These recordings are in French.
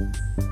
you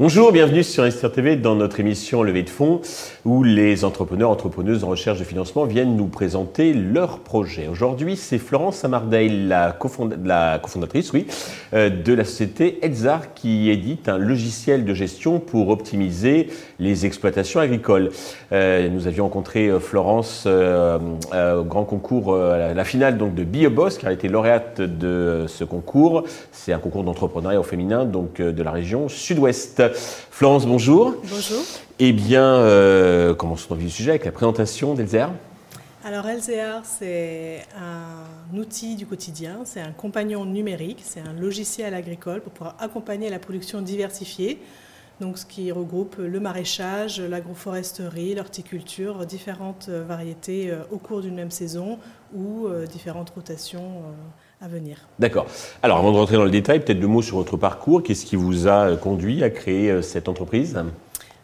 Bonjour, bienvenue sur Investir TV dans notre émission Levée de fonds où les entrepreneurs, entrepreneuses en recherche de financement viennent nous présenter leurs projets. Aujourd'hui, c'est Florence Samardale, la, cofondatrice oui, euh, de la société Edzar qui édite un logiciel de gestion pour optimiser les exploitations agricoles. Euh, nous avions rencontré euh, Florence au grand concours, la finale donc de BioBoss, qui a été lauréate de ce concours. C'est un concours d'entrepreneuriat au féminin donc de la région sud-ouest. Florence, bonjour. Bonjour. Eh bien, euh, commençons dans le sujet avec la présentation d'Elzer. Alors Elzer, c'est un outil du quotidien, c'est un compagnon numérique, c'est un logiciel agricole pour pouvoir accompagner la production diversifiée, donc ce qui regroupe le maraîchage, l'agroforesterie, l'horticulture, différentes variétés euh, au cours d'une même saison ou euh, différentes rotations à venir. D'accord. Alors, avant de rentrer dans le détail, peut-être deux mots sur votre parcours. Qu'est-ce qui vous a conduit à créer euh, cette entreprise?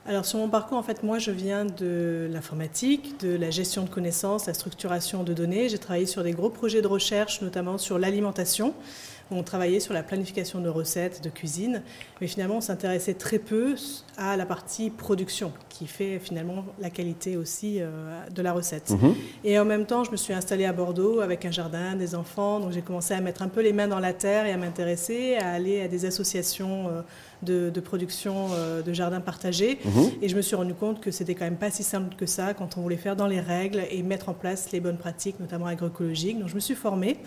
Alors sur mon parcours, en fait, moi je viens de l'informatique, de la gestion de connaissances, la structuration de données. J'ai travaillé sur des gros projets de recherche, notamment sur l'alimentation. On travaillait sur la planification de recettes, de cuisine, mais finalement on s'intéressait très peu à la partie production, qui fait finalement la qualité aussi euh, de la recette. Mhm. Et en même temps, je me suis installée à Bordeaux avec un jardin, des enfants, donc j'ai commencé à mettre un peu les mains dans la terre et à m'intéresser, à aller à des associations euh, de, production euh, de jardins partagés. Mhm. Et je me suis rendu compte que c'était quand même pas si simple que ça quand on voulait faire dans les règles et mettre en place les bonnes pratiques, notamment agroécologiques. Donc je me suis formée.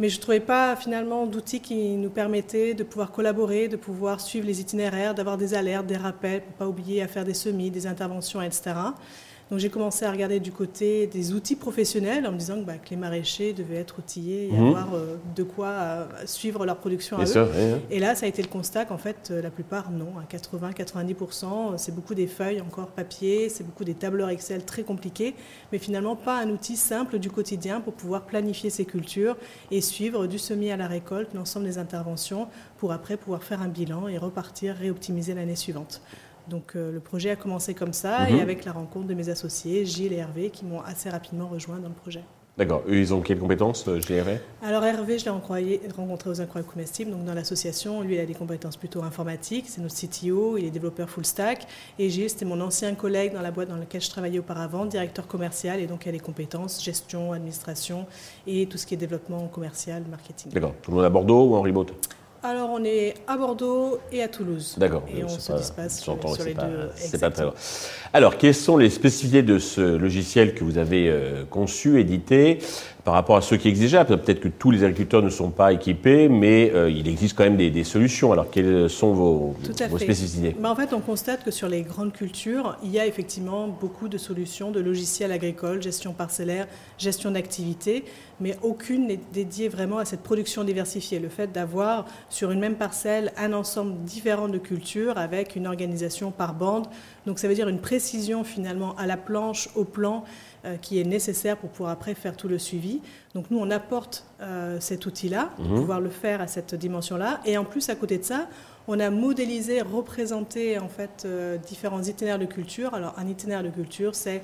Mais je ne trouvais pas finalement d'outils qui nous permettaient de pouvoir collaborer, de pouvoir suivre les itinéraires, d'avoir des alertes, des rappels, pour ne pas oublier à faire des semis, des interventions, etc. Donc j'ai commencé à regarder du côté des outils professionnels en me disant que, bah, les maraîchers devaient être outillés et mhm. avoir euh, de quoi euh, suivre leur production à eux. Et là, ça a été le constat qu'en fait, euh, la plupart, non, à 80-90%, c'est beaucoup des feuilles encore papier, c'est beaucoup des tableurs Excel très compliqués, mais finalement pas un outil simple du quotidien pour pouvoir planifier ses cultures et suivre du semis à la récolte l'ensemble des interventions pour après pouvoir faire un bilan et repartir, réoptimiser l'année suivante. Donc euh, le projet a commencé comme ça et mhm. avec la rencontre de mes associés, Gilles et Hervé, qui m'ont assez rapidement rejoint dans le projet. D'accord. Eux, ils ont quelles compétences, euh, Gilles et Hervé? Alors Hervé, je l'ai rencontré aux Incroyables Comestibles, donc dans l'association. Lui, il a des compétences plutôt informatiques. C'est notre CTO, il est développeur full stack. Et Gilles, c'était mon ancien collègue dans la boîte dans laquelle je travaillais auparavant, directeur commercial, et donc il a des compétences gestion, administration et tout ce qui est développement commercial, marketing. D'accord. Tout le monde à Bordeaux ou en remote? Alors, on est à Bordeaux et à Toulouse. D'accord. Et on se dispasse sur, les deux. C'est pas très loin. Alors, quelles sont les spécificités de ce logiciel que vous avez euh, conçu, édité? Par rapport à ceux qui existent Peut-être que tous les agriculteurs ne sont pas équipés, mais euh, il existe quand même des, solutions. Alors, quelles sont vos, spécificités? Ben, En fait, on constate que sur les grandes cultures, il y a effectivement beaucoup de solutions de logiciels agricoles, gestion parcellaire, gestion d'activité, mais aucune n'est dédiée vraiment à cette production diversifiée. Le fait d'avoir sur une même parcelle un ensemble différent de cultures avec une organisation par bande. Donc ça veut dire une précision finalement à la planche, au plan, qui est nécessaire pour pouvoir après faire tout le suivi. Donc nous, on apporte euh, cet outil-là pour mhm. pouvoir le faire à cette dimension-là. Et en plus, à côté de ça, on a modélisé, représenté en fait euh, différents itinéraires de culture. Alors un itinéraire de culture, c'est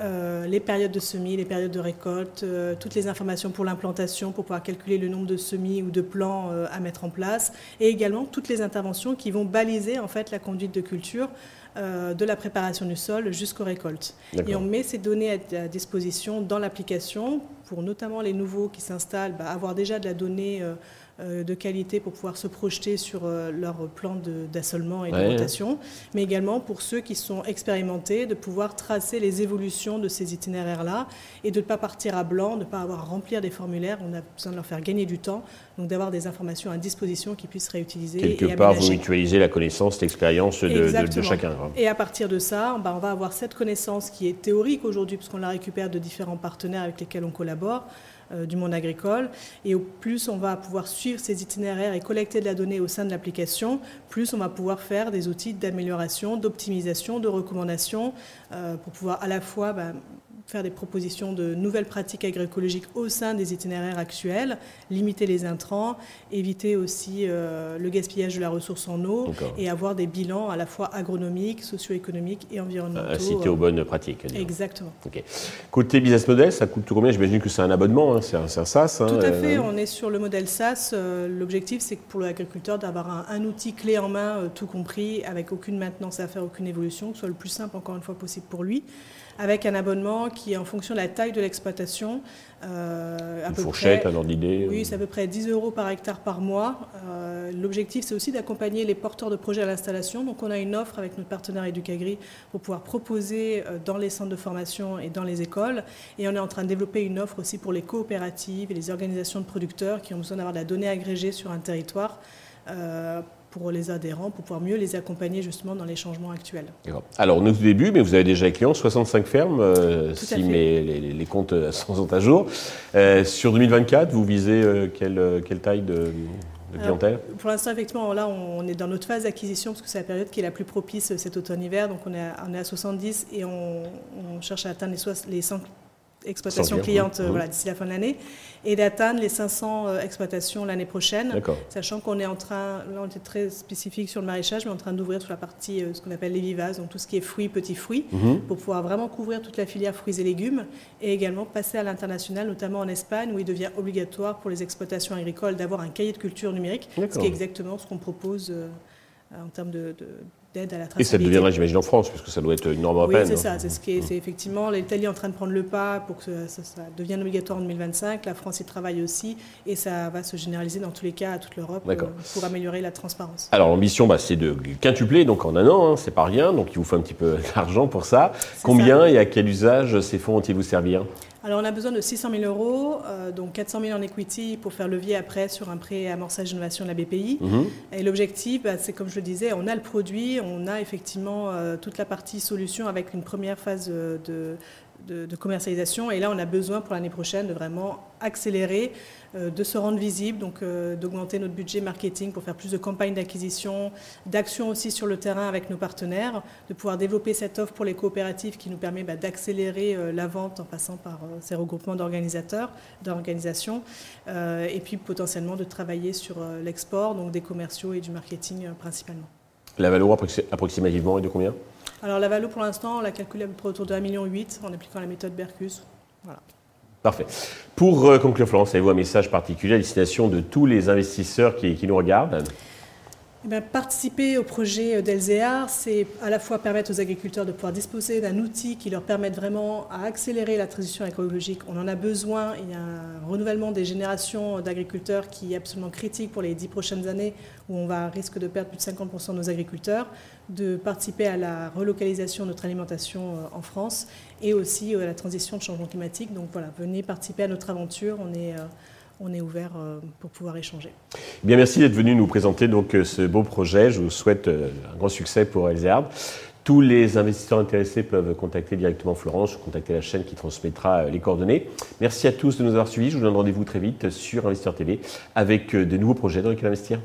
euh, les périodes de semis, les périodes de récolte, euh, toutes les informations pour l'implantation, pour pouvoir calculer le nombre de semis ou de plants euh, à mettre en place, et également toutes les interventions qui vont baliser en fait la conduite de culture de la préparation du sol jusqu'aux récoltes. Et on met ces données à, disposition dans l'application pour notamment les nouveaux qui s'installent, bah, avoir déjà de la donnée euh, de qualité pour pouvoir se projeter sur euh, leur plan d'assolement et de rotation, mais également pour ceux qui sont expérimentés, de pouvoir tracer les évolutions de ces itinéraires-là et de ne pas partir à blanc, de ne pas avoir à remplir des formulaires. On a besoin de leur faire gagner du temps, donc d'avoir des informations à disposition qu'ils puissent réutiliser. Quelque part, vous mutualisez la connaissance, l'expérience de, chacun. Et à partir de ça, bah, on va avoir cette connaissance qui est théorique aujourd'hui, puisqu'on la récupère de différents partenaires avec lesquels on collabore. Euh, du monde agricole. Et au plus on va pouvoir suivre ces itinéraires et collecter de la donnée au sein de l'application, plus on va pouvoir faire des outils d'amélioration, d'optimisation, de recommandation euh, pour pouvoir à la fois bah, faire des propositions de nouvelles pratiques agroécologiques au sein des itinéraires actuels, limiter les intrants, éviter aussi euh, le gaspillage de la ressource en eau et avoir des bilans à la fois agronomiques, socio-économiques et environnementaux. Inciter aux euh, bonnes pratiques. Exactement. Côté business model, ça coûte combien? J'imagine que c'est un abonnement, hein, c'est un, SaaS. Hein, Tout à fait, on est sur le modèle SaaS. L'objectif, c'est pour l'agriculteur d'avoir un, un, outil clé en main, tout compris, avec aucune maintenance à faire, aucune évolution, que ce soit le plus simple encore une fois possible pour lui avec un abonnement qui est en fonction de la taille de l'exploitation. Euh, Une fourchette, un ordre d'idée Oui, c'est à peu près 10 euros par hectare par mois. Euh, l'objectif, c'est aussi d'accompagner les porteurs de projets à l'installation. Donc, on a une offre avec notre partenaire Educagri pour pouvoir proposer euh, dans les centres de formation et dans les écoles. Et on est en train de développer une offre aussi pour les coopératives et les organisations de producteurs qui ont besoin d'avoir de la donnée agrégée sur un territoire pour les adhérents, pour pouvoir mieux les accompagner justement dans les changements actuels. Alors, nous au début, mais vous avez déjà les clients, 65 fermes, euh, si mes, les, comptes euh, sont à jour. Euh, sur 2024, vous visez quelle, quelle, taille de, clientèle? Pour l'instant, effectivement, là, on est dans notre phase d'acquisition, parce que c'est la période qui est la plus propice cet automne-hiver. Donc, on est, à, on est à 70 et on, cherche à atteindre les, les 100 exploitations clientes euh, voilà, d'ici la fin de l'année et d'atteindre les 500 euh, exploitations l'année prochaine, sachant qu'on est en train, là on était très spécifique sur le maraîchage, mais on est en train d'ouvrir sur la partie, euh, ce qu'on appelle les vivaces, donc tout ce qui est fruits, petits fruits, mhm. pour pouvoir vraiment couvrir toute la filière fruits et légumes et également passer à l'international, notamment en Espagne, où il devient obligatoire pour les exploitations agricoles d'avoir un cahier de culture numérique, ce qui est exactement ce qu'on propose en termes de, à la Et ça deviendra, j'imagine, en France, puisque ça doit être une norme européenne. Oui, c'est ça. C'est ce qui est, effectivement l'Italie est en train de prendre le pas pour que ça, devienne obligatoire en 2025. La France y travaille aussi, et ça va se généraliser dans tous les cas à toute l'Europe euh, pour améliorer la transparence. Alors l'ambition, bah, c'est de quintupler donc en un an. Hein, c'est pas rien, donc il vous faut un petit peu d'argent pour ça. Combien et à quel usage ces fonds vont-ils vous servir? Alors on a besoin de 600 000 euros, euh, donc 400 000 en equity pour faire levier après sur un prêt amorçage d'innovation de la BPI. Mhm. Et l'objectif, bah, c'est comme je le disais, on a le produit, on a effectivement euh, toute la partie solution avec une première phase de, de, commercialisation. Et là, on a besoin pour l'année prochaine de vraiment accélérer, euh, de se rendre visible, donc euh, d'augmenter notre budget marketing pour faire plus de campagnes d'acquisition, d'actions aussi sur le terrain avec nos partenaires, de pouvoir développer cette offre pour les coopératives qui nous permet bah, d'accélérer euh, la vente en passant par ces regroupements d'organisateurs, d'organisations, et puis potentiellement de travailler sur l'export, donc des commerciaux et du marketing principalement. La valeur approximativement est de combien? Alors la valeur pour l'instant, on l'a calculée à peu près autour de 1,8 million en appliquant la méthode Bercus. Voilà. Parfait. Pour euh, conclure, Florence, avez-vous un message particulier à destination de tous les investisseurs qui nous regardent? Eh participer au projet d'Elzéar, c'est à la fois permettre aux agriculteurs de pouvoir disposer d'un outil qui leur permette vraiment à accélérer la transition écologique. On en a besoin. Il y a un renouvellement des générations d'agriculteurs qui est absolument critique pour les dix prochaines années, où on va risque de perdre plus de 50% de nos agriculteurs, de participer à la relocalisation de notre alimentation euh, en France et aussi euh, à la transition de changement climatique. Donc voilà, venez participer à notre aventure. On est euh, on est ouvert euh, pour pouvoir échanger. Bien, merci d'être venu nous présenter donc euh, ce beau projet. Je vous souhaite euh, un grand succès pour Elzerd. Tous les investisseurs intéressés peuvent contacter directement Florence ou contacter la chaîne qui transmettra les coordonnées. Merci à tous de nous avoir suivis. Je vous donne rendez-vous très vite sur Investisseur TV avec de nouveaux projets dans lesquels investir.